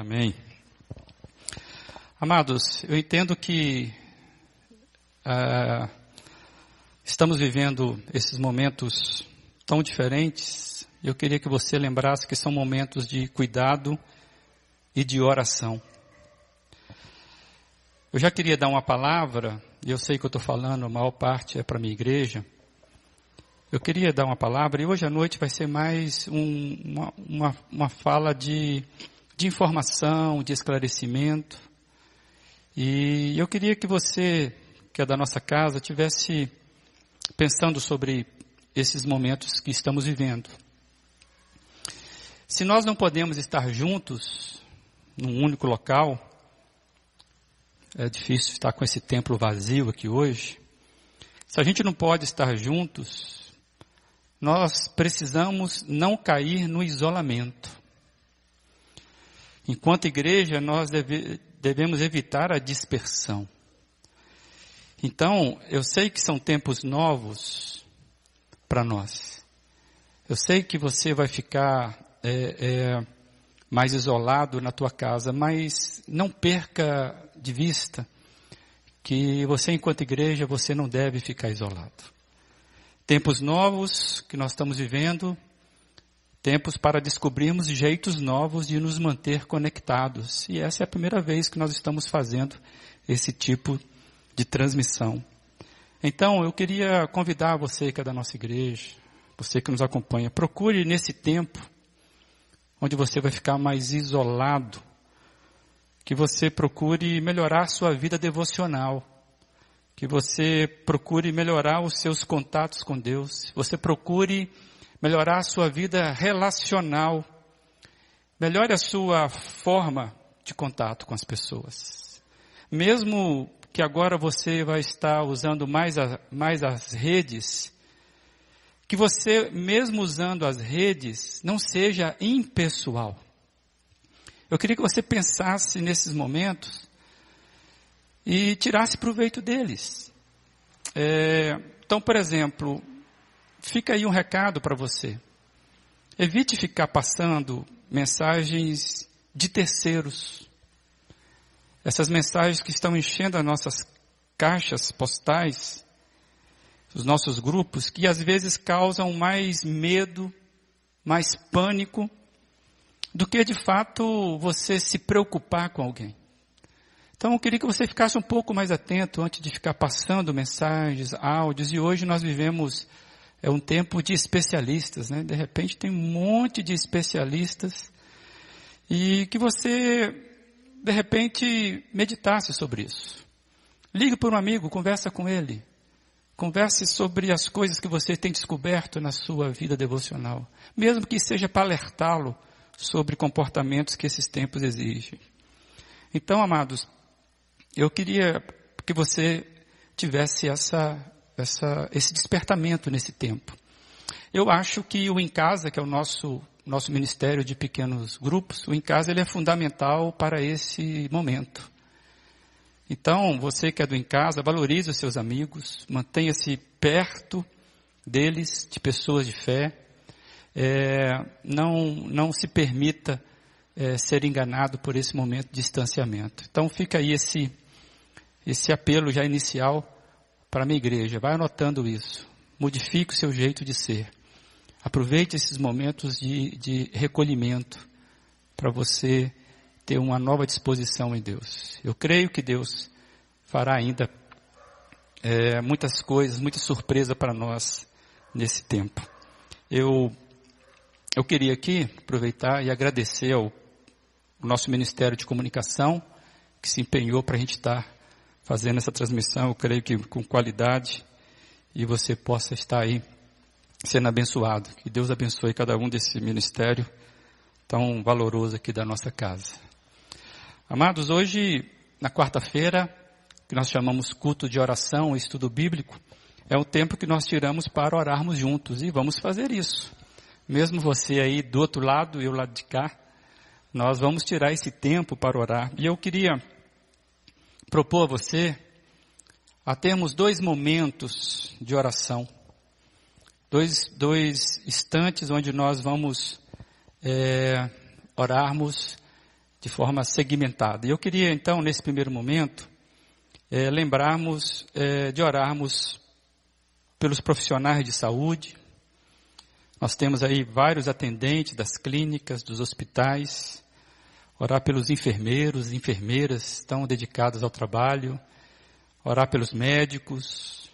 Amém. Amados, eu entendo que uh, estamos vivendo esses momentos tão diferentes. Eu queria que você lembrasse que são momentos de cuidado e de oração. Eu já queria dar uma palavra, e eu sei que eu estou falando, a maior parte é para minha igreja. Eu queria dar uma palavra, e hoje à noite vai ser mais um, uma, uma, uma fala de, de informação, de esclarecimento. E eu queria que você, que é da nossa casa, tivesse pensando sobre esses momentos que estamos vivendo. Se nós não podemos estar juntos num único local, é difícil estar com esse templo vazio aqui hoje. Se a gente não pode estar juntos, nós precisamos não cair no isolamento. Enquanto igreja, nós deve, devemos evitar a dispersão. Então, eu sei que são tempos novos para nós. Eu sei que você vai ficar é, é, mais isolado na tua casa, mas não perca de vista que você, enquanto igreja, você não deve ficar isolado. Tempos novos que nós estamos vivendo, tempos para descobrirmos jeitos novos de nos manter conectados. E essa é a primeira vez que nós estamos fazendo esse tipo de transmissão. Então, eu queria convidar você que é da nossa igreja, você que nos acompanha, procure nesse tempo onde você vai ficar mais isolado, que você procure melhorar sua vida devocional, que você procure melhorar os seus contatos com Deus, você procure melhorar a sua vida relacional, melhore a sua forma de contato com as pessoas. Mesmo que agora você vai estar usando mais, a, mais as redes, que você, mesmo usando as redes, não seja impessoal. Eu queria que você pensasse nesses momentos e tirasse proveito deles. É, então, por exemplo, fica aí um recado para você. Evite ficar passando mensagens de terceiros. Essas mensagens que estão enchendo as nossas caixas postais os nossos grupos, que às vezes causam mais medo, mais pânico, do que de fato você se preocupar com alguém. Então eu queria que você ficasse um pouco mais atento antes de ficar passando mensagens, áudios, e hoje nós vivemos é um tempo de especialistas, né? De repente tem um monte de especialistas e que você de repente meditasse sobre isso. Ligue para um amigo, conversa com ele. Converse sobre as coisas que você tem descoberto na sua vida devocional, mesmo que seja para alertá-lo sobre comportamentos que esses tempos exigem. Então, amados, eu queria que você tivesse essa, essa, esse despertamento nesse tempo. Eu acho que o Em Casa, que é o nosso, nosso ministério de pequenos grupos, o Em Casa ele é fundamental para esse momento. Então, você que é do em casa, valorize os seus amigos, mantenha-se perto deles, de pessoas de fé. É, não, não se permita é, ser enganado por esse momento de distanciamento. Então, fica aí esse, esse apelo já inicial para a minha igreja. Vai anotando isso. Modifique o seu jeito de ser. Aproveite esses momentos de, de recolhimento para você ter uma nova disposição em Deus. Eu creio que Deus fará ainda é, muitas coisas, muita surpresa para nós nesse tempo. Eu, eu queria aqui aproveitar e agradecer ao nosso Ministério de Comunicação, que se empenhou para a gente estar fazendo essa transmissão, eu creio que com qualidade, e você possa estar aí sendo abençoado. Que Deus abençoe cada um desse ministério tão valoroso aqui da nossa casa. Amados, hoje, na quarta-feira, que nós chamamos culto de oração, estudo bíblico, é o tempo que nós tiramos para orarmos juntos e vamos fazer isso. Mesmo você aí do outro lado eu lado de cá, nós vamos tirar esse tempo para orar. E eu queria propor a você a termos dois momentos de oração, dois, dois instantes onde nós vamos é, orarmos de forma segmentada. E eu queria então, nesse primeiro momento, é, lembrarmos é, de orarmos pelos profissionais de saúde. Nós temos aí vários atendentes das clínicas, dos hospitais, orar pelos enfermeiros, enfermeiras estão dedicados ao trabalho, orar pelos médicos.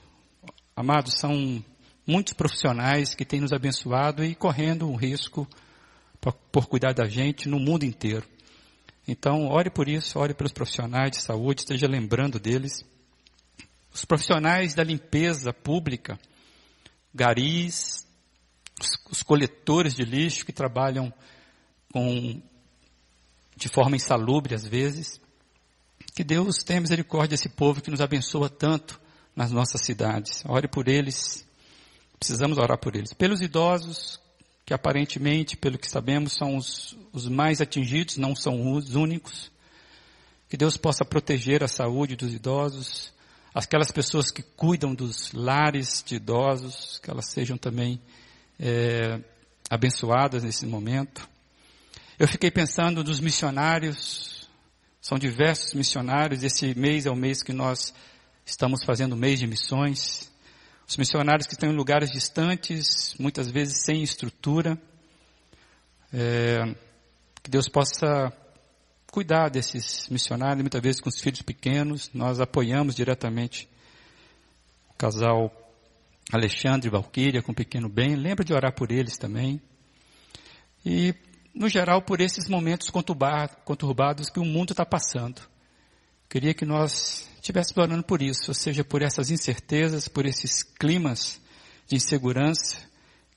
Amados, são muitos profissionais que têm nos abençoado e correndo um risco por, por cuidar da gente no mundo inteiro. Então, ore por isso, ore pelos profissionais de saúde, esteja lembrando deles. Os profissionais da limpeza pública, garis, os coletores de lixo que trabalham com de forma insalubre às vezes. Que Deus tenha misericórdia desse povo que nos abençoa tanto nas nossas cidades. Ore por eles. Precisamos orar por eles. Pelos idosos, que aparentemente, pelo que sabemos, são os, os mais atingidos, não são os únicos. Que Deus possa proteger a saúde dos idosos, aquelas pessoas que cuidam dos lares de idosos, que elas sejam também é, abençoadas nesse momento. Eu fiquei pensando nos missionários, são diversos missionários, esse mês é o mês que nós estamos fazendo mês de missões. Os missionários que estão em lugares distantes, muitas vezes sem estrutura, é, que Deus possa cuidar desses missionários, muitas vezes com os filhos pequenos. Nós apoiamos diretamente o casal Alexandre e Valquíria com o pequeno bem. Lembra de orar por eles também. E no geral, por esses momentos conturbados que o mundo está passando. Queria que nós estivéssemos orando por isso, ou seja, por essas incertezas, por esses climas de insegurança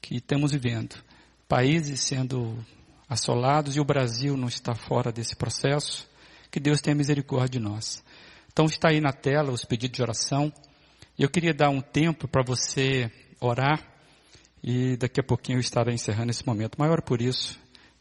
que estamos vivendo. Países sendo assolados e o Brasil não está fora desse processo. Que Deus tenha misericórdia de nós. Então está aí na tela os pedidos de oração. Eu queria dar um tempo para você orar. E daqui a pouquinho eu estarei encerrando esse momento. Maior por isso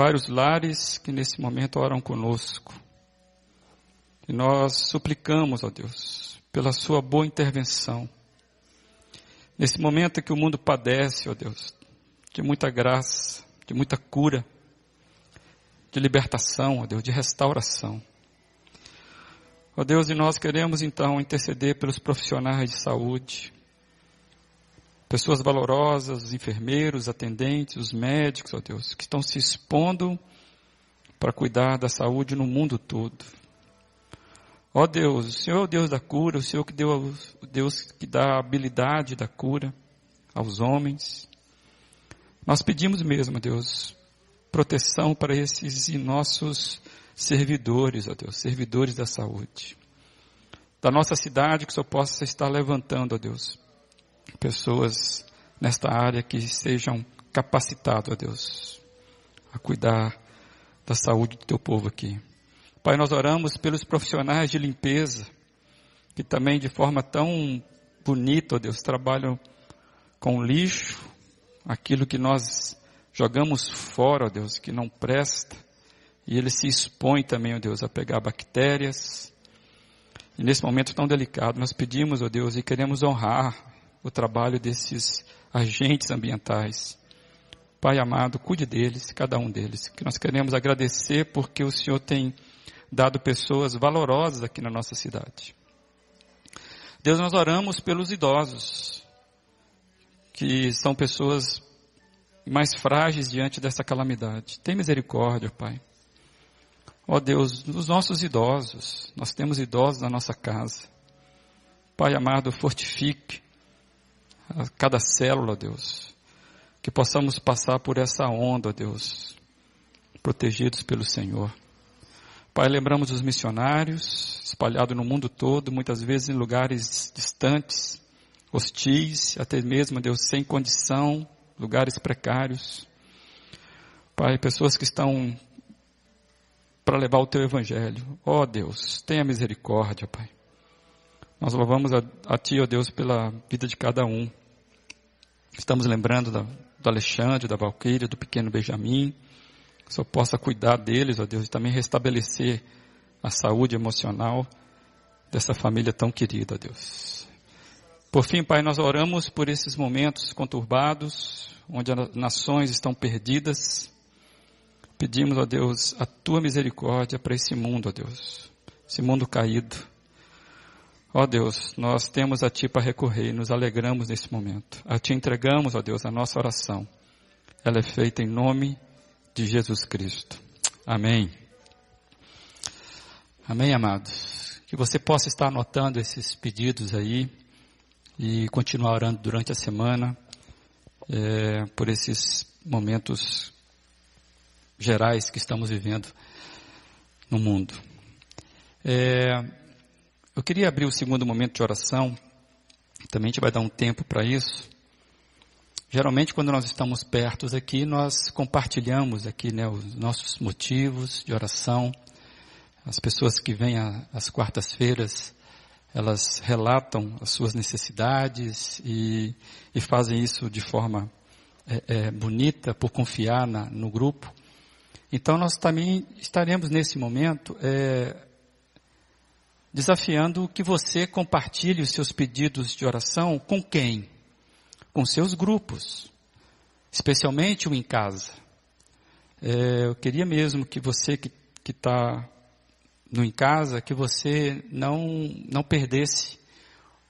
vários lares que nesse momento oram conosco. E nós suplicamos, ó Deus, pela sua boa intervenção. Nesse momento que o mundo padece, ó Deus, de muita graça, de muita cura, de libertação, ó Deus, de restauração. Ó Deus, e nós queremos então interceder pelos profissionais de saúde, pessoas valorosas, os enfermeiros, os atendentes, os médicos, ó Deus, que estão se expondo para cuidar da saúde no mundo todo. Ó Deus, o Senhor é o Deus da cura, o Senhor que deu o Deus que dá a habilidade da cura aos homens. Nós pedimos mesmo, Deus, proteção para esses nossos servidores, ó Deus, servidores da saúde. Da nossa cidade, que o Senhor possa estar levantando, ó Deus, pessoas nesta área que sejam capacitados, ó Deus, a cuidar da saúde do teu povo aqui. Pai, nós oramos pelos profissionais de limpeza, que também de forma tão bonita, ó Deus, trabalham com lixo, aquilo que nós jogamos fora, ó Deus, que não presta, e eles se expõem também, ó Deus, a pegar bactérias. E nesse momento tão delicado, nós pedimos, ó Deus, e queremos honrar o trabalho desses agentes ambientais. Pai amado, cuide deles, cada um deles, que nós queremos agradecer porque o Senhor tem dado pessoas valorosas aqui na nossa cidade. Deus, nós oramos pelos idosos, que são pessoas mais frágeis diante dessa calamidade. Tem misericórdia, Pai. Ó Deus, nos nossos idosos, nós temos idosos na nossa casa. Pai amado, fortifique a cada célula, Deus. Que possamos passar por essa onda, Deus, protegidos pelo Senhor. Pai, lembramos os missionários espalhados no mundo todo, muitas vezes em lugares distantes, hostis, até mesmo, Deus, sem condição, lugares precários. Pai, pessoas que estão para levar o teu evangelho. Ó oh, Deus, tenha misericórdia, Pai. Nós louvamos a, a Ti, ó oh Deus, pela vida de cada um. Estamos lembrando do Alexandre, da Valquíria, do pequeno Benjamin. Que o Senhor possa cuidar deles, ó Deus, e também restabelecer a saúde emocional dessa família tão querida, Deus. Por fim, Pai, nós oramos por esses momentos conturbados, onde as nações estão perdidas. Pedimos, ó Deus, a tua misericórdia para esse mundo, ó Deus, esse mundo caído. Ó Deus, nós temos a Ti para recorrer e nos alegramos nesse momento. A Ti entregamos, ó Deus, a nossa oração. Ela é feita em nome de Jesus Cristo. Amém. Amém, amados. Que você possa estar anotando esses pedidos aí e continuar orando durante a semana é, por esses momentos gerais que estamos vivendo no mundo. É, eu queria abrir o segundo momento de oração, também a gente vai dar um tempo para isso. Geralmente, quando nós estamos perto aqui, nós compartilhamos aqui né, os nossos motivos de oração. As pessoas que vêm às quartas-feiras, elas relatam as suas necessidades e, e fazem isso de forma é, é, bonita, por confiar na, no grupo. Então, nós também estaremos nesse momento é, desafiando que você compartilhe os seus pedidos de oração com quem? Com seus grupos, especialmente o em casa. É, eu queria mesmo que você que está no em casa, que você não, não perdesse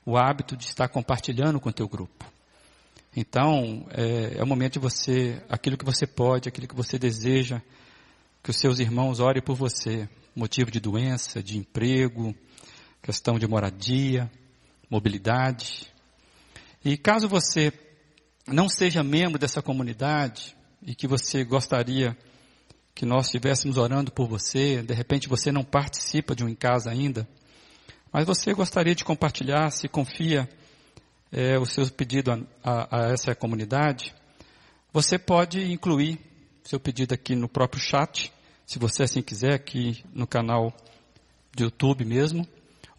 o hábito de estar compartilhando com o teu grupo. Então, é, é o momento de você, aquilo que você pode, aquilo que você deseja, que os seus irmãos orem por você. Motivo de doença, de emprego, questão de moradia, mobilidade. E caso você não seja membro dessa comunidade e que você gostaria que nós estivéssemos orando por você, de repente você não participa de um em casa ainda, mas você gostaria de compartilhar, se confia é, o seu pedido a, a, a essa comunidade, você pode incluir seu pedido aqui no próprio chat, se você assim quiser, aqui no canal do YouTube mesmo,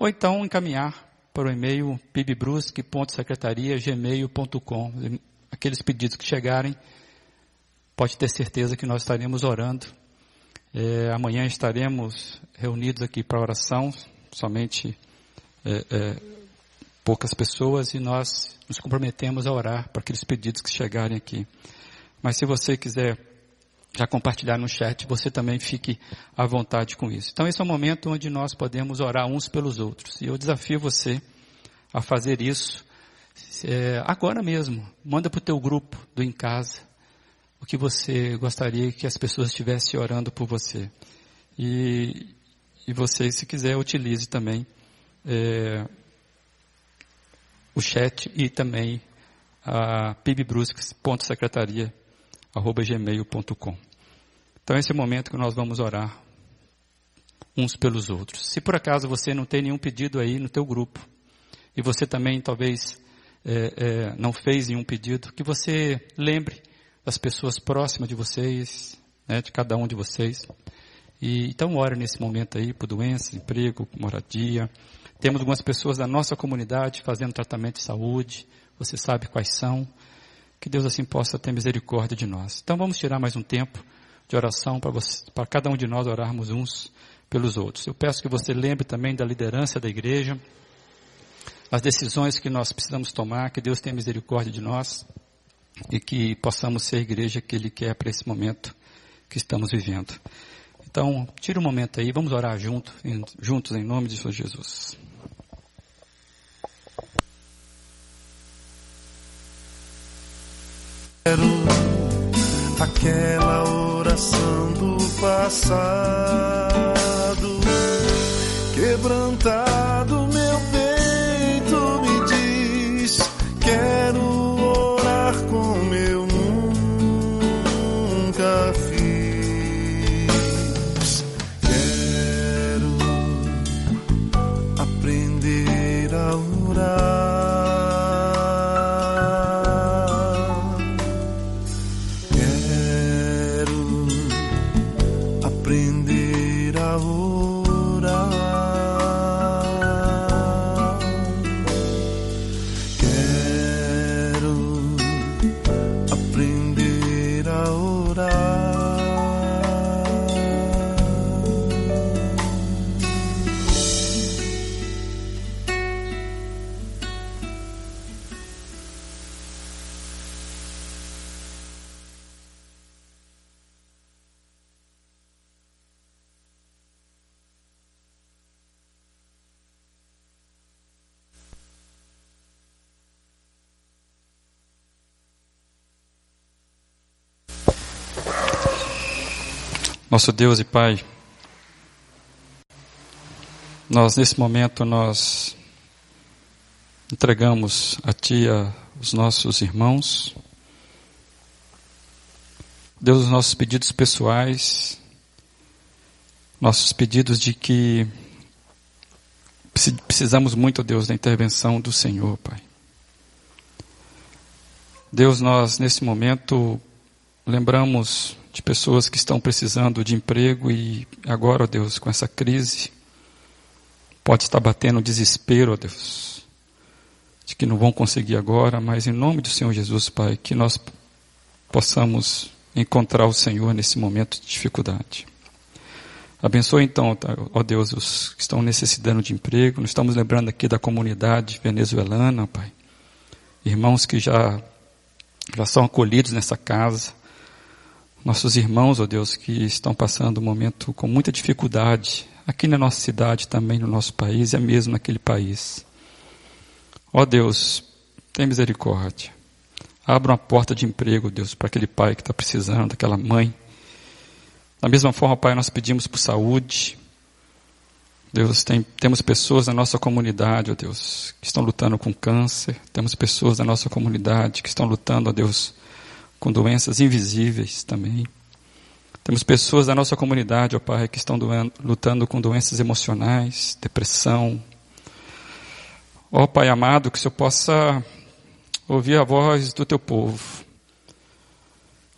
ou então encaminhar para o e-mail pibbrusque.secretaria.gmail.com. Aqueles pedidos que chegarem, pode ter certeza que nós estaremos orando. É, amanhã estaremos reunidos aqui para oração, somente é, é, poucas pessoas, e nós nos comprometemos a orar para aqueles pedidos que chegarem aqui. Mas se você quiser já compartilhar no chat, você também fique à vontade com isso. Então esse é o momento onde nós podemos orar uns pelos outros. E eu desafio você a fazer isso é, agora mesmo. Manda para o teu grupo do Em Casa o que você gostaria que as pessoas estivessem orando por você. E, e você, se quiser, utilize também é, o chat e também a pibbrusques.secretaria gmail.com. Então esse é o momento que nós vamos orar uns pelos outros. Se por acaso você não tem nenhum pedido aí no teu grupo, e você também talvez é, é, não fez nenhum pedido, que você lembre das pessoas próximas de vocês, né, de cada um de vocês. E, então ore nesse momento aí por doença, emprego, moradia. Temos algumas pessoas da nossa comunidade fazendo tratamento de saúde, você sabe quais são. Que Deus assim possa ter misericórdia de nós. Então vamos tirar mais um tempo de oração para, cada um de nós orarmos uns pelos outros. Eu peço que você lembre também da liderança da igreja, as decisões que nós precisamos tomar, que Deus tenha misericórdia de nós e que possamos ser a igreja que Ele quer para esse momento que estamos vivendo. Então, tira um momento aí, vamos orar junto, juntos em nome de Jesus. Quero aquela oração do passado, quebrantado Nosso Deus e Pai, nós nesse momento nós entregamos a Ti a, os nossos irmãos, Deus os nossos pedidos pessoais, nossos pedidos de que preci- precisamos muito, Deus, da intervenção do Senhor, Pai. Deus, nós nesse momento lembramos de pessoas que estão precisando de emprego e agora, ó Deus, com essa crise, pode estar batendo desespero, ó Deus, de que não vão conseguir agora, mas em nome do Senhor Jesus, Pai, que nós possamos encontrar o Senhor nesse momento de dificuldade. Abençoe então, tá, ó Deus, os que estão necessitando de emprego. Nós estamos lembrando aqui da comunidade venezuelana, Pai. Irmãos que já, já são acolhidos nessa casa. Nossos irmãos, ó Deus, que estão passando um momento com muita dificuldade, aqui na nossa cidade também, no nosso país, e é mesmo naquele país. Ó Deus, tem misericórdia. Abra uma porta de emprego, Deus, para aquele pai que está precisando, aquela mãe. Da mesma forma, Pai, nós pedimos por saúde. Deus, tem, temos pessoas na nossa comunidade, ó Deus, que estão lutando com câncer. Temos pessoas na nossa comunidade que estão lutando, ó Deus, com doenças invisíveis também. Temos pessoas da nossa comunidade, ó Pai, que estão doendo, lutando com doenças emocionais, depressão. Ó Pai amado, que o Senhor possa ouvir a voz do teu povo.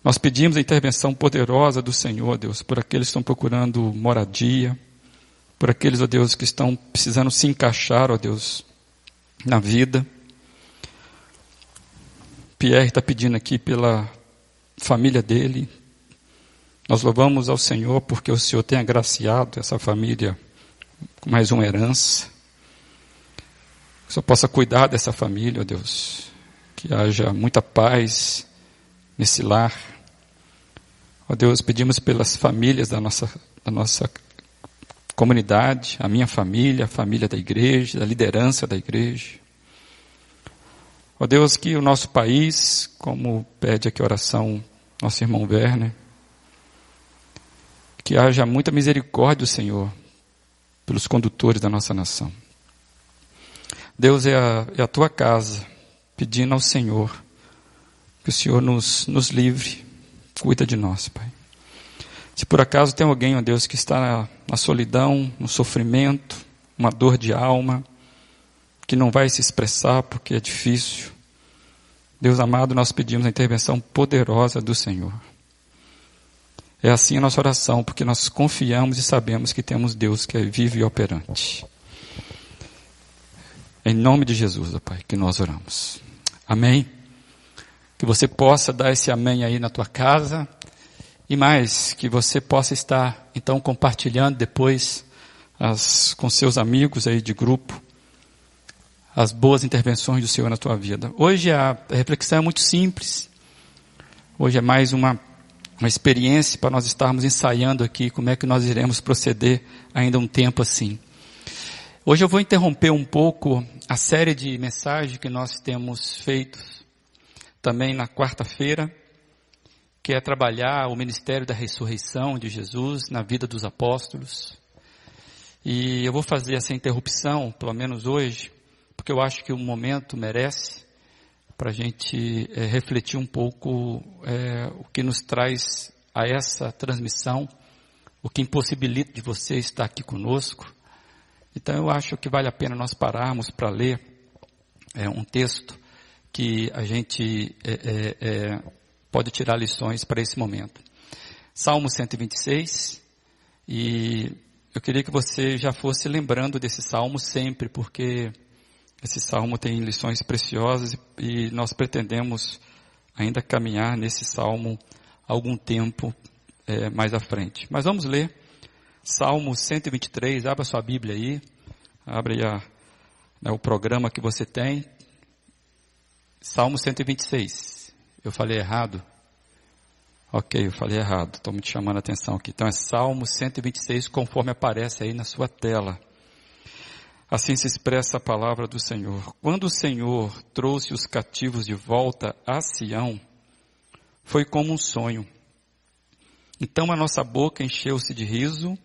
Nós pedimos a intervenção poderosa do Senhor, Deus, por aqueles que estão procurando moradia, por aqueles, ó Deus, que estão precisando se encaixar, ó Deus, na vida. Pierre está pedindo aqui pela família dele. Nós louvamos ao Senhor porque o Senhor tem agraciado essa família com mais uma herança. Que o Senhor possa cuidar dessa família, ó Deus. Que haja muita paz nesse lar. Ó Deus, pedimos pelas famílias da nossa, da nossa comunidade, a minha família, a família da igreja, da liderança da igreja. Ó Deus, que o nosso país, como pede aqui a oração nosso irmão Werner, que haja muita misericórdia do Senhor pelos condutores da nossa nação. Deus é a, é a tua casa, pedindo ao Senhor que o Senhor nos, nos livre, cuida de nós, Pai. Se por acaso tem alguém, ó Deus, que está na, na solidão, no sofrimento, uma dor de alma, que não vai se expressar porque é difícil. Deus amado, nós pedimos a intervenção poderosa do Senhor. É assim a nossa oração, porque nós confiamos e sabemos que temos Deus que é vivo e operante. Em nome de Jesus, ó Pai, que nós oramos. Amém. Que você possa dar esse amém aí na tua casa E mais, que você possa estar, então, compartilhando depois as, com seus amigos aí de grupo, as boas intervenções do Senhor na tua vida. Hoje a reflexão é muito simples. Hoje é mais uma, uma experiência para nós estarmos ensaiando aqui como é que nós iremos proceder ainda um tempo assim. Hoje eu vou interromper um pouco a série de mensagens que nós temos feito também na quarta-feira, que é trabalhar o ministério da ressurreição de Jesus na vida dos apóstolos. E eu vou fazer essa interrupção, pelo menos hoje, porque eu acho que o momento merece para a gente é, refletir um pouco é, o que nos traz a essa transmissão, o que impossibilita de você estar aqui conosco. Então eu acho que vale a pena nós pararmos para ler é, um texto que a gente pode tirar lições para esse momento. Salmo 126, e eu queria que você já fosse lembrando desse salmo sempre, porque esse salmo tem lições preciosas e nós pretendemos ainda caminhar nesse salmo algum tempo é, mais à frente. Mas vamos ler Salmo 123, abra sua Bíblia aí, abre a, né, o programa que você tem. Salmo 126. Eu falei errado? Ok, eu falei errado, estou me chamando a atenção aqui. Então é Salmo 126, conforme aparece aí na sua tela. Assim se expressa a palavra do Senhor. Quando o Senhor trouxe os cativos de volta a Sião, foi como um sonho. Então a nossa boca encheu-se de riso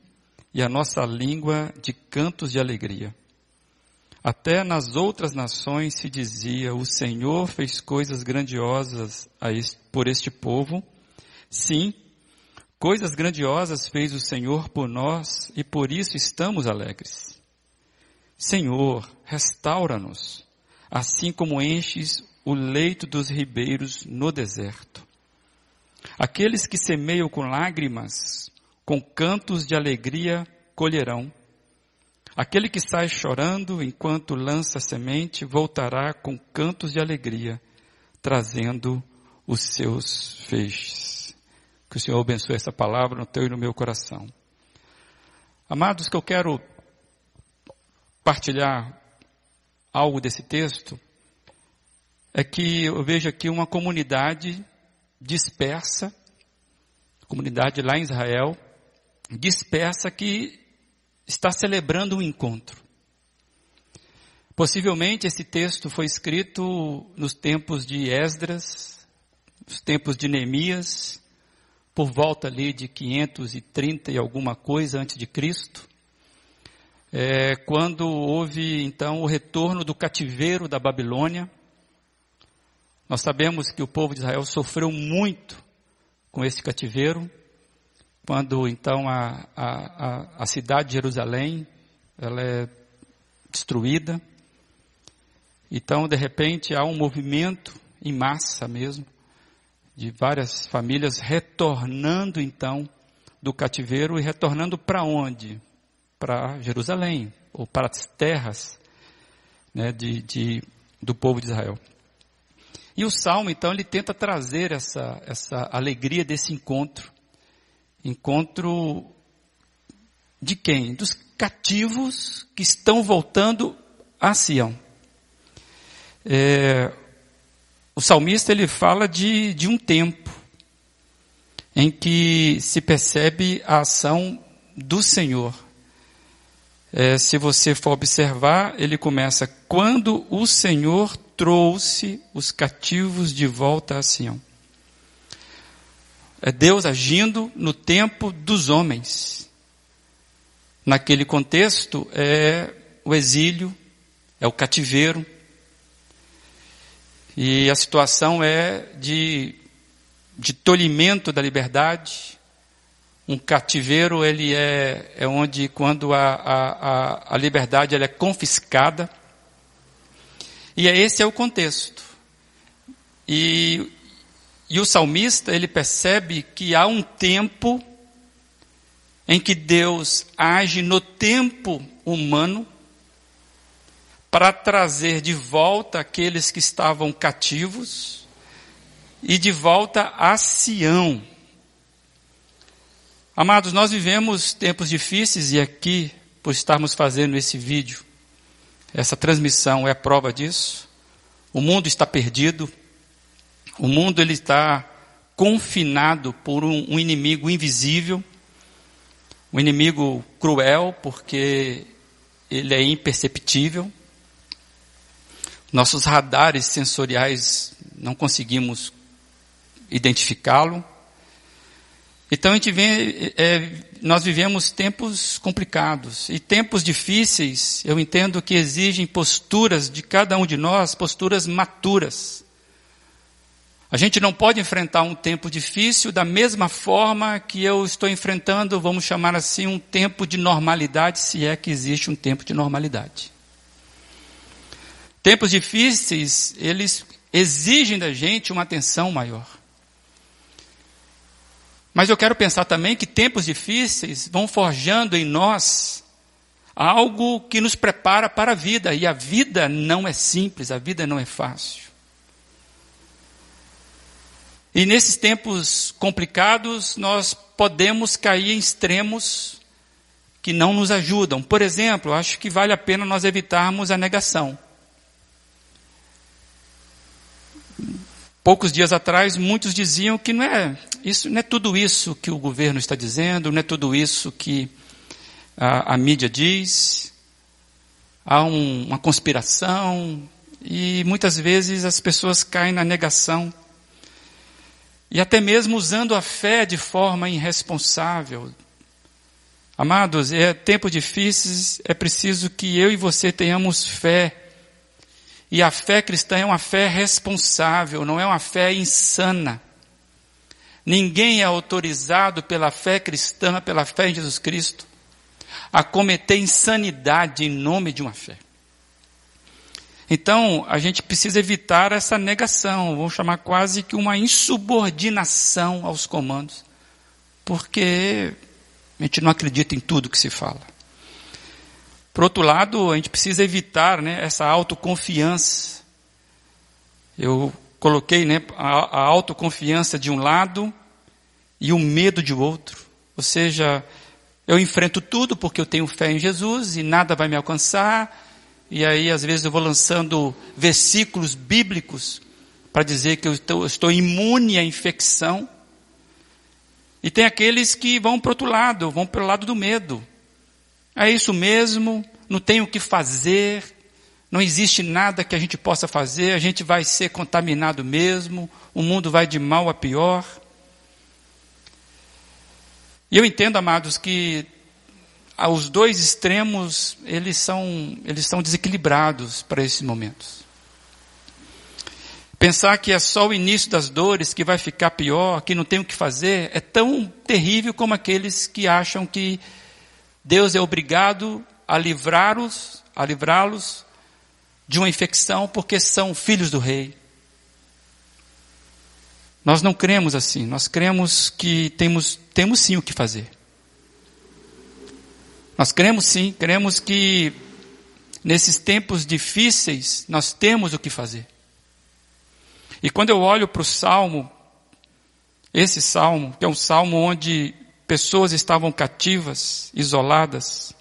e a nossa língua de cantos de alegria. Até nas outras nações se dizia: O Senhor fez coisas grandiosas por este povo Sim, coisas grandiosas fez o Senhor por nós e por isso estamos alegres. Senhor, restaura-nos, assim como enches o leito dos ribeiros no deserto. Aqueles que semeiam com lágrimas, com cantos de alegria colherão. Aquele que sai chorando enquanto lança semente, voltará com cantos de alegria, trazendo os seus feixes. Que o Senhor abençoe essa palavra no teu e no meu coração. Amados, que eu quero partilhar algo desse texto é que eu vejo aqui uma comunidade dispersa, comunidade lá em Israel, dispersa que está celebrando um encontro. Possivelmente esse texto foi escrito nos tempos de Esdras, nos tempos de Neemias, por volta ali de 530 e alguma coisa antes de Cristo, é, quando houve então o retorno do cativeiro da Babilônia. Nós sabemos que o povo de Israel sofreu muito com esse cativeiro, quando então a, a, a cidade de Jerusalém ela é destruída. Então, de repente, há um movimento em massa mesmo, de várias famílias retornando então do cativeiro e retornando para onde? Para Jerusalém, ou para as terras né, de, de, do povo de Israel. E o Salmo, então, ele tenta trazer essa, essa alegria desse encontro. Encontro de quem? Dos cativos que estão voltando a Sião. É, o salmista ele fala de, de um tempo em que se percebe a ação do Senhor. É, se você for observar, ele começa quando o Senhor trouxe os cativos de volta a Sião. É Deus agindo no tempo dos homens. Naquele contexto é o exílio, é o cativeiro, e a situação é de, de tolhimento da liberdade. Um cativeiro, ele é, é onde, quando a, a, a liberdade ela é confiscada. E é esse é o contexto. E, e o salmista, ele percebe que há um tempo em que Deus age no tempo humano para trazer de volta aqueles que estavam cativos e de volta a Sião. Amados, nós vivemos tempos difíceis e aqui, por estarmos fazendo esse vídeo, essa transmissão é prova disso. O mundo está perdido. O mundo ele está confinado por um, um inimigo invisível, um inimigo cruel, porque ele é imperceptível. Nossos radares sensoriais não conseguimos identificá-lo. Então a gente vê, é, nós vivemos tempos complicados e tempos difíceis. Eu entendo que exigem posturas de cada um de nós, posturas maturas. A gente não pode enfrentar um tempo difícil da mesma forma que eu estou enfrentando, vamos chamar assim, um tempo de normalidade, se é que existe um tempo de normalidade. Tempos difíceis, eles exigem da gente uma atenção maior. Mas eu quero pensar também que tempos difíceis vão forjando em nós algo que nos prepara para a vida, e a vida não é simples, a vida não é fácil. E nesses tempos complicados, nós podemos cair em extremos que não nos ajudam. Por exemplo, acho que vale a pena nós evitarmos a negação. Poucos dias atrás, muitos diziam que não é, isso, não é tudo isso que o governo está dizendo, não é tudo isso que a, a mídia diz. Há um, uma conspiração e muitas vezes as pessoas caem na negação e até mesmo usando a fé de forma irresponsável. Amados, é tempo difíceis, é preciso que eu e você tenhamos fé. E a fé cristã é uma fé responsável, não é uma fé insana. Ninguém é autorizado pela fé cristã, pela fé em Jesus Cristo, a cometer insanidade em nome de uma fé. Então, a gente precisa evitar essa negação, vamos chamar quase que uma insubordinação aos comandos, porque a gente não acredita em tudo que se fala. Por outro lado, a gente precisa evitar né, essa autoconfiança. Eu coloquei né, a, a autoconfiança de um lado e o medo de outro. Ou seja, eu enfrento tudo porque eu tenho fé em Jesus e nada vai me alcançar e aí, às vezes, eu vou lançando versículos bíblicos para dizer que eu estou, eu estou imune à infecção. E tem aqueles que vão para o outro lado, vão para o lado do medo. É isso mesmo, não tem o que fazer, não existe nada que a gente possa fazer, a gente vai ser contaminado mesmo, o mundo vai de mal a pior. E eu entendo, amados, que os dois extremos, eles são, eles são desequilibrados para esses momentos. Pensar que é só o início das dores que vai ficar pior, que não tem o que fazer, é tão terrível como aqueles que acham que Deus é obrigado a livrá-los, a livrá-los de uma infecção porque são filhos do rei. Nós não cremos assim, nós cremos que temos, temos sim o que fazer. Nós cremos sim, cremos que nesses tempos difíceis nós temos o que fazer. E quando eu olho para o salmo, esse salmo, que é um salmo onde pessoas estavam cativas, isoladas,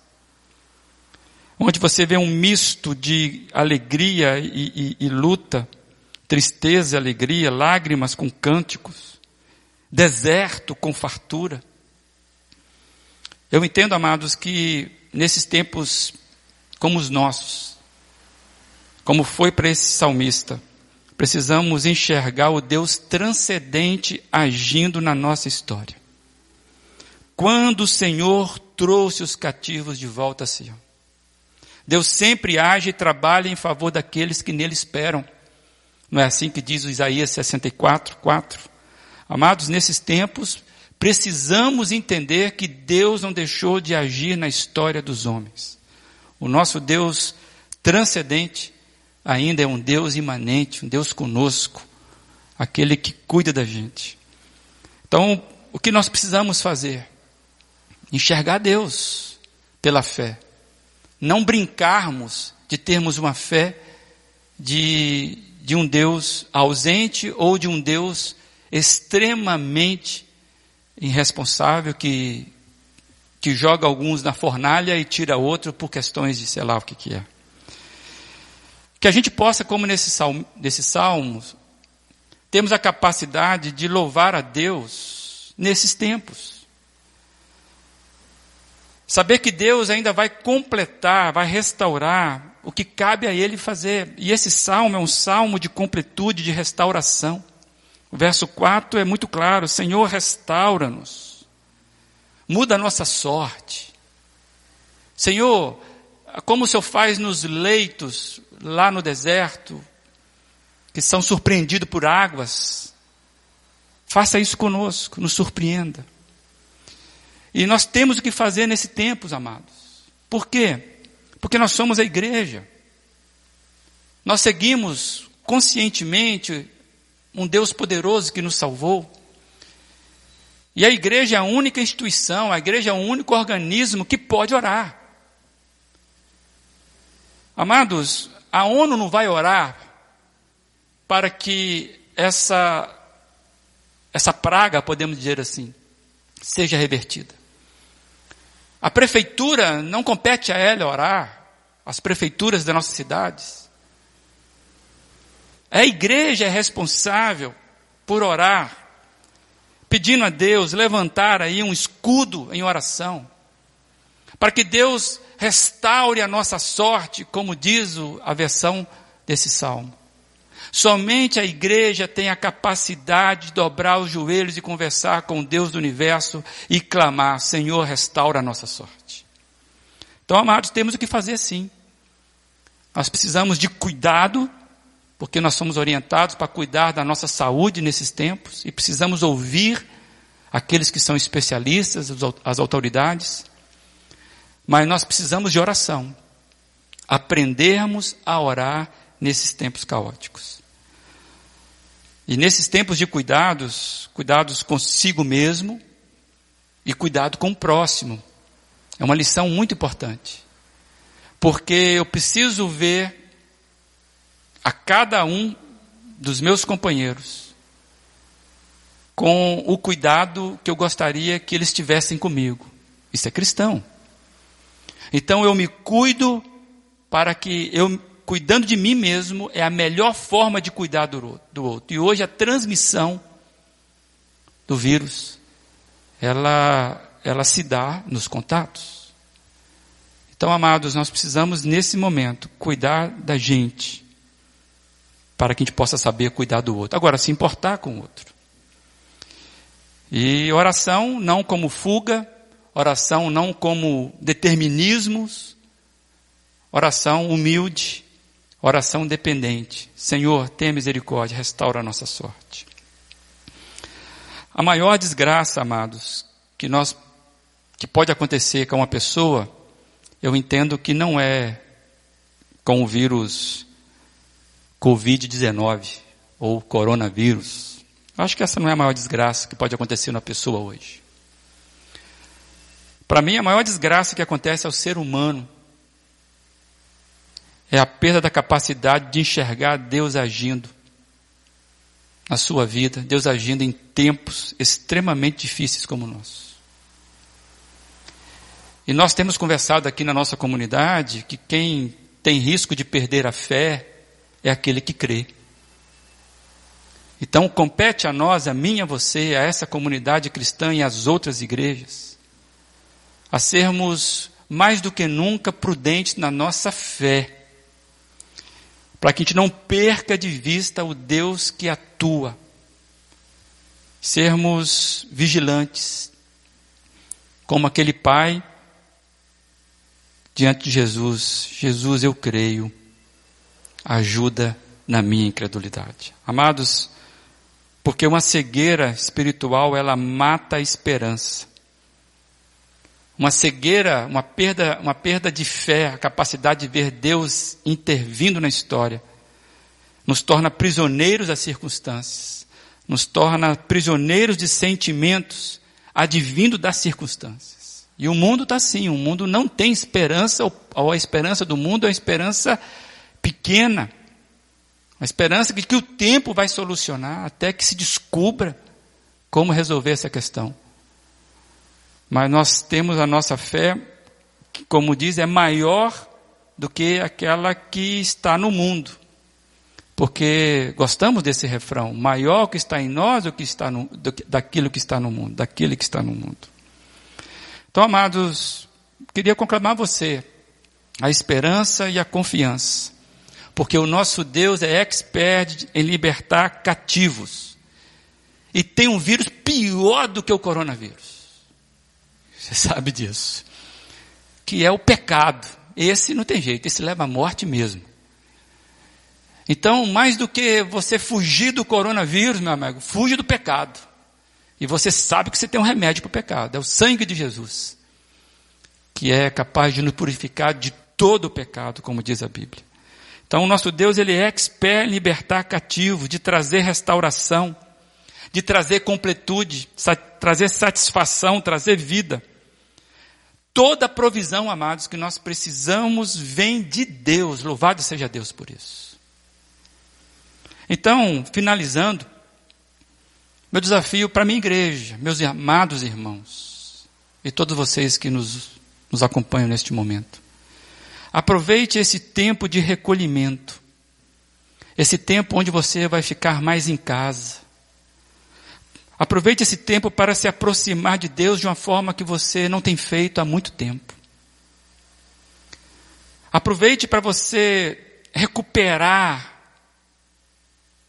onde você vê um misto de alegria e, e, e luta, tristeza e alegria, lágrimas com cânticos, deserto com fartura. Eu entendo, amados, que nesses tempos como os nossos, como foi para esse salmista, precisamos enxergar o Deus transcendente agindo na nossa história. Quando o Senhor trouxe os cativos de volta a Sião. Deus sempre age e trabalha em favor daqueles que nele esperam. Não é assim que diz o Isaías 64, 4? Amados, nesses tempos, Precisamos entender que Deus não deixou de agir na história dos homens. O nosso Deus transcendente ainda é um Deus imanente, um Deus conosco, aquele que cuida da gente. Então, o que nós precisamos fazer? Enxergar Deus pela fé. Não brincarmos de termos uma fé de, de um Deus ausente ou de um Deus extremamente irresponsável que, que joga alguns na fornalha e tira outro por questões de sei lá o que, que é. Que a gente possa, como nesse salmo, nesse salmo, temos a capacidade de louvar a Deus nesses tempos. Saber que Deus ainda vai completar, vai restaurar o que cabe a Ele fazer. E esse salmo é um salmo de completude, de restauração. O verso 4 é muito claro: Senhor, restaura-nos, muda a nossa sorte. Senhor, como o Senhor faz nos leitos lá no deserto, que são surpreendidos por águas, faça isso conosco, nos surpreenda. E nós temos o que fazer nesse tempo, amados. Por quê? Porque nós somos a igreja. Nós seguimos conscientemente um Deus poderoso que nos salvou. E a igreja é a única instituição, a igreja é o único organismo que pode orar. Amados, a ONU não vai orar para que essa, essa praga, podemos dizer assim, seja revertida. A prefeitura não compete a ela orar, as prefeituras das nossas cidades. A igreja é responsável por orar, pedindo a Deus levantar aí um escudo em oração, para que Deus restaure a nossa sorte, como diz a versão desse salmo. Somente a igreja tem a capacidade de dobrar os joelhos e conversar com Deus do universo e clamar: Senhor, restaura a nossa sorte. Então, amados, temos o que fazer sim. Nós precisamos de cuidado, porque nós somos orientados para cuidar da nossa saúde nesses tempos e precisamos ouvir aqueles que são especialistas, as autoridades. Mas nós precisamos de oração. Aprendermos a orar nesses tempos caóticos. E nesses tempos de cuidados, cuidados consigo mesmo e cuidado com o próximo. É uma lição muito importante. Porque eu preciso ver a cada um dos meus companheiros com o cuidado que eu gostaria que eles tivessem comigo. Isso é cristão. Então eu me cuido para que eu cuidando de mim mesmo é a melhor forma de cuidar do, do outro. E hoje a transmissão do vírus, ela, ela se dá nos contatos. Então, amados, nós precisamos nesse momento cuidar da gente, para que a gente possa saber cuidar do outro. Agora, se importar com o outro. E oração não como fuga, oração não como determinismos, oração humilde, Oração dependente. Senhor, tenha misericórdia, restaura a nossa sorte. A maior desgraça, amados, que nós que pode acontecer com uma pessoa, eu entendo que não é com o vírus COVID-19 ou coronavírus. Eu acho que essa não é a maior desgraça que pode acontecer na pessoa hoje. Para mim, a maior desgraça que acontece ao ser humano é a perda da capacidade de enxergar Deus agindo na sua vida, Deus agindo em tempos extremamente difíceis como o nosso. E nós temos conversado aqui na nossa comunidade que quem tem risco de perder a fé é aquele que crê. Então compete a nós, a mim, a você, a essa comunidade cristã e às outras igrejas, a sermos mais do que nunca prudentes na nossa fé para que a gente não perca de vista o Deus que atua. Sermos vigilantes, como aquele pai diante de Jesus: Jesus, eu creio, ajuda na minha incredulidade. Amados, porque uma cegueira espiritual ela mata a esperança uma cegueira, uma perda, uma perda de fé, a capacidade de ver Deus intervindo na história, nos torna prisioneiros das circunstâncias, nos torna prisioneiros de sentimentos advindo das circunstâncias. E o mundo está assim, o mundo não tem esperança, ou a esperança do mundo é uma esperança pequena, uma esperança de que o tempo vai solucionar até que se descubra como resolver essa questão. Mas nós temos a nossa fé, que, como diz, é maior do que aquela que está no mundo. Porque gostamos desse refrão, maior que está em nós do que está no, do, daquilo que está no mundo, daquele que está no mundo. Então, amados, queria conclamar você a esperança e a confiança. Porque o nosso Deus é expert em libertar cativos. E tem um vírus pior do que o coronavírus. Você sabe disso. Que é o pecado. Esse não tem jeito, esse leva à morte mesmo. Então, mais do que você fugir do coronavírus, meu amigo, fuja do pecado. E você sabe que você tem um remédio para o pecado, é o sangue de Jesus, que é capaz de nos purificar de todo o pecado, como diz a Bíblia. Então, o nosso Deus, ele é expert em libertar cativos, de trazer restauração, de trazer completude, trazer satisfação, trazer vida. Toda provisão, amados, que nós precisamos vem de Deus. Louvado seja Deus por isso. Então, finalizando, meu desafio para a minha igreja, meus amados irmãos, e todos vocês que nos, nos acompanham neste momento. Aproveite esse tempo de recolhimento. Esse tempo onde você vai ficar mais em casa. Aproveite esse tempo para se aproximar de Deus de uma forma que você não tem feito há muito tempo. Aproveite para você recuperar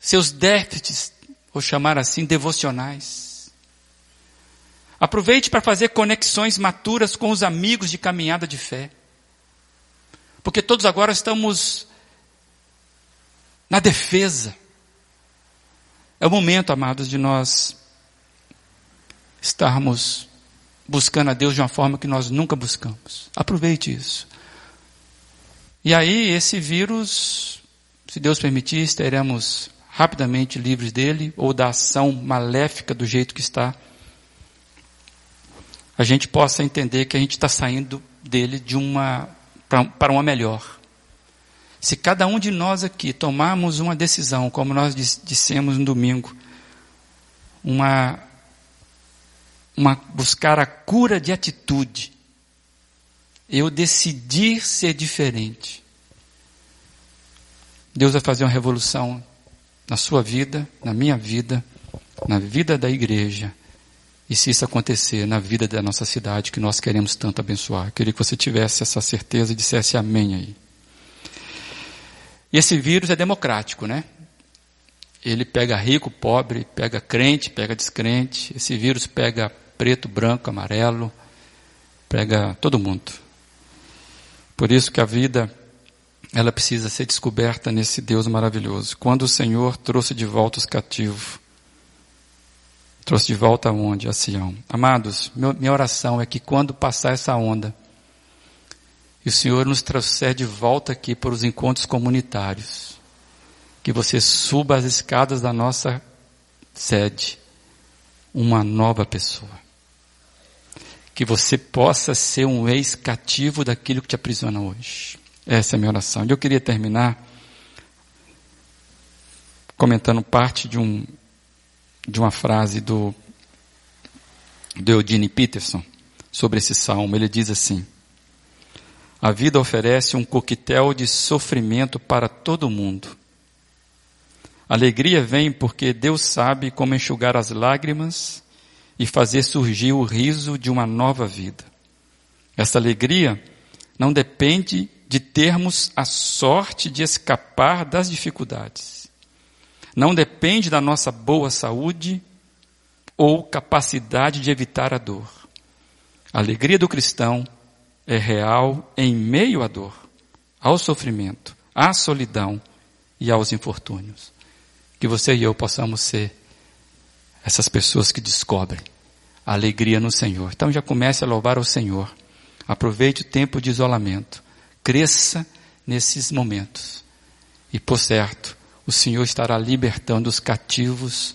seus déficits, vou chamar assim, devocionais. Aproveite para fazer conexões maturas com os amigos de caminhada de fé. Porque todos agora estamos na defesa. É o momento, amados, de nós estarmos buscando a Deus de uma forma que nós nunca buscamos. Aproveite isso. E aí, esse vírus, se Deus permitir, estaremos rapidamente livres dele ou da ação maléfica do jeito que está. A gente possa entender que a gente está saindo dele de uma para uma melhor. Se cada um de nós aqui tomarmos uma decisão, como nós dissemos no domingo, uma, uma buscar a cura de atitude, eu decidir ser diferente. Deus vai fazer uma revolução na sua vida, na minha vida, na vida da igreja, e se isso acontecer na vida da nossa cidade, que nós queremos tanto abençoar, eu queria que você tivesse essa certeza e dissesse amém aí. E esse vírus é democrático, né? Ele pega rico, pobre, pega crente, pega descrente. Esse vírus pega preto, branco, amarelo, pega todo mundo. Por isso que a vida ela precisa ser descoberta nesse Deus maravilhoso. Quando o Senhor trouxe de volta os cativos, trouxe de volta aonde? A Sião. Amados, meu, minha oração é que quando passar essa onda, e o Senhor nos trouxer de volta aqui para os encontros comunitários, que você suba as escadas da nossa sede, uma nova pessoa. Que você possa ser um ex-cativo daquilo que te aprisiona hoje. Essa é a minha oração. E eu queria terminar comentando parte de um de uma frase do, do Eugene Peterson sobre esse salmo. Ele diz assim: A vida oferece um coquetel de sofrimento para todo mundo. Alegria vem porque Deus sabe como enxugar as lágrimas e fazer surgir o riso de uma nova vida. Essa alegria não depende de termos a sorte de escapar das dificuldades não depende da nossa boa saúde ou capacidade de evitar a dor. A alegria do cristão é real em meio à dor, ao sofrimento, à solidão e aos infortúnios. Que você e eu possamos ser essas pessoas que descobrem a alegria no Senhor. Então já comece a louvar ao Senhor. Aproveite o tempo de isolamento. Cresça nesses momentos. E por certo, o Senhor estará libertando os cativos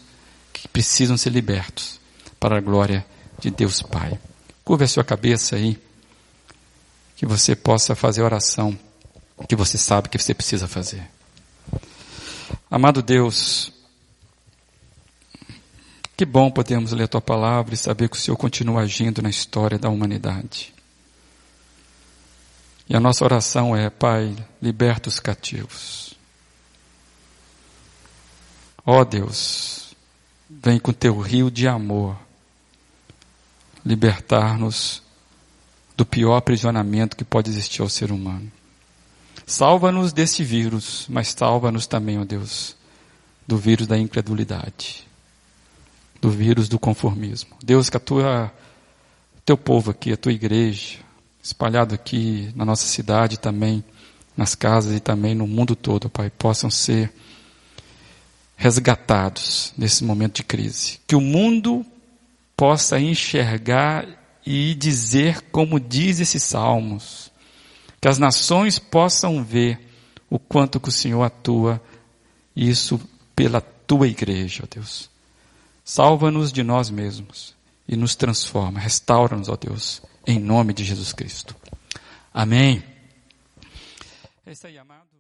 que precisam ser libertos para a glória de Deus Pai. Curva a sua cabeça aí, que você possa fazer a oração que você sabe que você precisa fazer. Amado Deus, Que bom podemos ler a tua palavra e saber que o Senhor continua agindo na história da humanidade. E a nossa oração é, Pai, liberta os cativos. Ó Deus, vem com teu rio de amor libertar-nos do pior aprisionamento que pode existir ao ser humano. Salva-nos desse vírus, mas salva-nos também, ó Deus, do vírus da incredulidade, do vírus do conformismo. Deus, que a tua, teu povo aqui, a tua igreja, espalhado aqui na nossa cidade também, nas casas e também no mundo todo, Pai, possam ser resgatados nesse momento de crise. Que o mundo possa enxergar e dizer como diz esses salmos. Que as nações possam ver o quanto que o Senhor atua, isso pela tua igreja, ó Deus. Salva-nos de nós mesmos e nos transforma, restaura-nos, ó Deus, em nome de Jesus Cristo. Amém. É isso aí, amado.